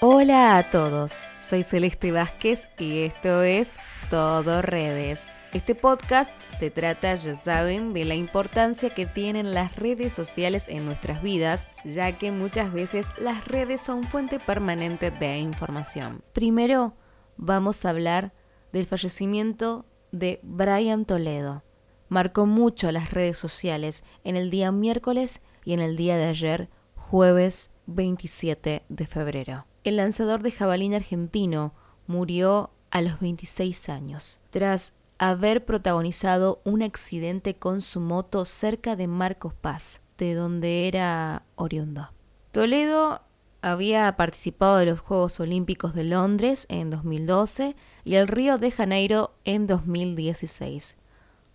Hola a todos, soy Celeste Vázquez y esto es Todo Redes. Este podcast se trata, ya saben, de la importancia que tienen las redes sociales en nuestras vidas, ya que muchas veces las redes son fuente permanente de información. Primero, vamos a hablar del fallecimiento de Brian Toledo. Marcó mucho las redes sociales en el día miércoles y en el día de ayer, jueves 27 de febrero. El lanzador de jabalín argentino murió a los 26 años, tras haber protagonizado un accidente con su moto cerca de Marcos Paz, de donde era oriundo. Toledo había participado de los Juegos Olímpicos de Londres en 2012 y el Río de Janeiro en 2016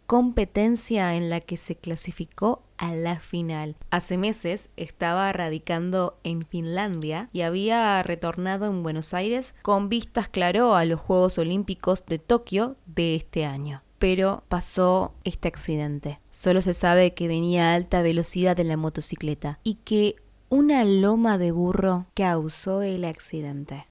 competencia en la que se clasificó a la final. Hace meses estaba radicando en Finlandia y había retornado en Buenos Aires con vistas claro a los Juegos Olímpicos de Tokio de este año. Pero pasó este accidente. Solo se sabe que venía a alta velocidad en la motocicleta y que una loma de burro causó el accidente.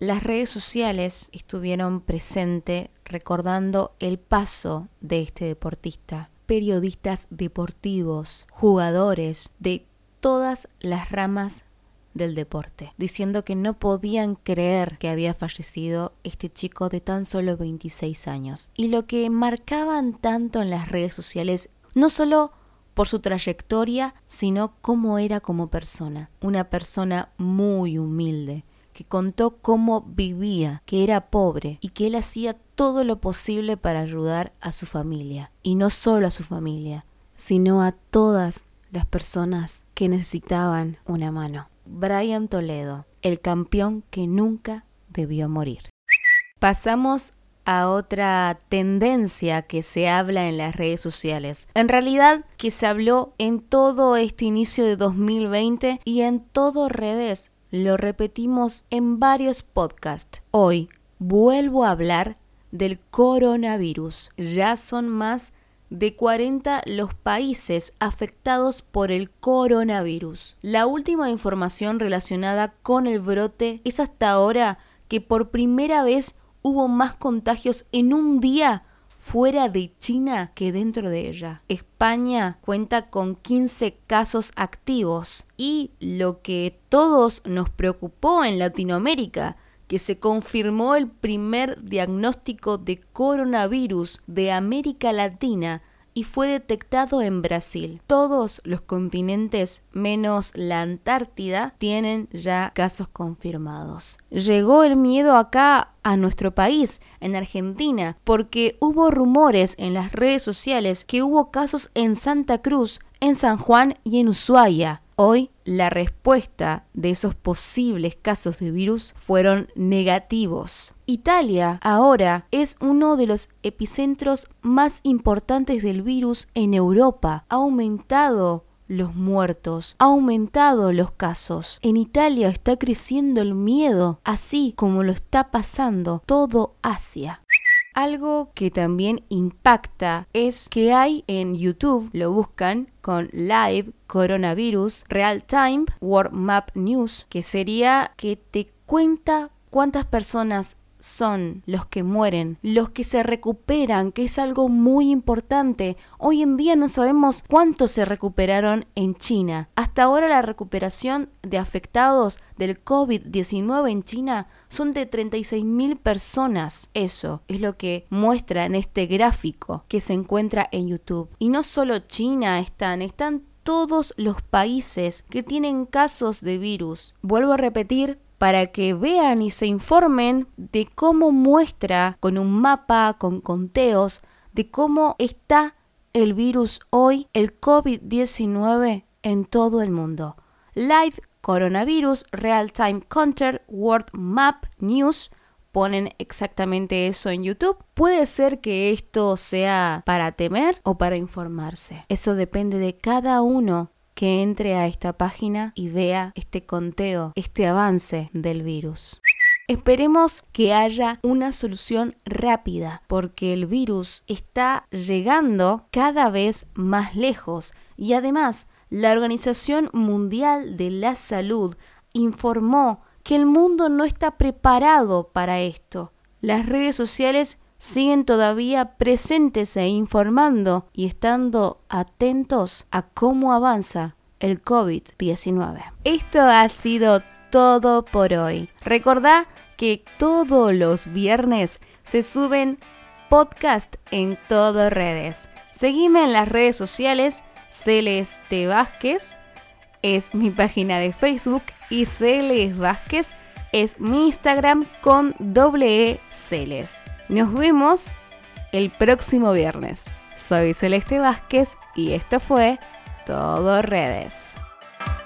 Las redes sociales estuvieron presentes recordando el paso de este deportista. Periodistas deportivos, jugadores de todas las ramas del deporte, diciendo que no podían creer que había fallecido este chico de tan solo 26 años. Y lo que marcaban tanto en las redes sociales, no solo por su trayectoria, sino cómo era como persona. Una persona muy humilde, que contó cómo vivía, que era pobre y que él hacía todo lo posible para ayudar a su familia. Y no solo a su familia, sino a todas las personas que necesitaban una mano. Brian Toledo, el campeón que nunca debió morir. Pasamos a otra tendencia que se habla en las redes sociales. En realidad que se habló en todo este inicio de 2020 y en todo redes lo repetimos en varios podcasts. Hoy vuelvo a hablar del coronavirus. Ya son más de 40 los países afectados por el coronavirus. La última información relacionada con el brote es hasta ahora que por primera vez hubo más contagios en un día fuera de China que dentro de ella. España cuenta con 15 casos activos y lo que todos nos preocupó en Latinoamérica, que se confirmó el primer diagnóstico de coronavirus de América Latina y fue detectado en Brasil. Todos los continentes menos la Antártida tienen ya casos confirmados. Llegó el miedo acá a nuestro país, en Argentina, porque hubo rumores en las redes sociales que hubo casos en Santa Cruz, en San Juan y en Ushuaia. Hoy la respuesta de esos posibles casos de virus fueron negativos. Italia ahora es uno de los epicentros más importantes del virus en Europa. Ha aumentado los muertos, ha aumentado los casos. En Italia está creciendo el miedo, así como lo está pasando todo Asia. Algo que también impacta es que hay en YouTube, lo buscan con Live Coronavirus Real Time World Map News, que sería que te cuenta cuántas personas son los que mueren, los que se recuperan, que es algo muy importante. Hoy en día no sabemos cuántos se recuperaron en China. Hasta ahora la recuperación de afectados del COVID-19 en China son de 36.000 personas. Eso es lo que muestra en este gráfico que se encuentra en YouTube. Y no solo China están, están todos los países que tienen casos de virus. Vuelvo a repetir, para que vean y se informen de cómo muestra con un mapa, con conteos, de cómo está el virus hoy, el COVID-19 en todo el mundo. Live Coronavirus Real Time Counter World Map News ponen exactamente eso en YouTube. Puede ser que esto sea para temer o para informarse. Eso depende de cada uno que entre a esta página y vea este conteo, este avance del virus. Esperemos que haya una solución rápida porque el virus está llegando cada vez más lejos y además la Organización Mundial de la Salud informó que el mundo no está preparado para esto. Las redes sociales siguen todavía presentes e informando y estando atentos a cómo avanza el COVID-19. Esto ha sido todo por hoy. Recordá que todos los viernes se suben podcast en todas redes. Seguime en las redes sociales Celeste Vázquez es mi página de Facebook y Celes Vázquez es mi Instagram con doble E Celes. Nos vemos el próximo viernes. Soy Celeste Vázquez y esto fue Todo Redes.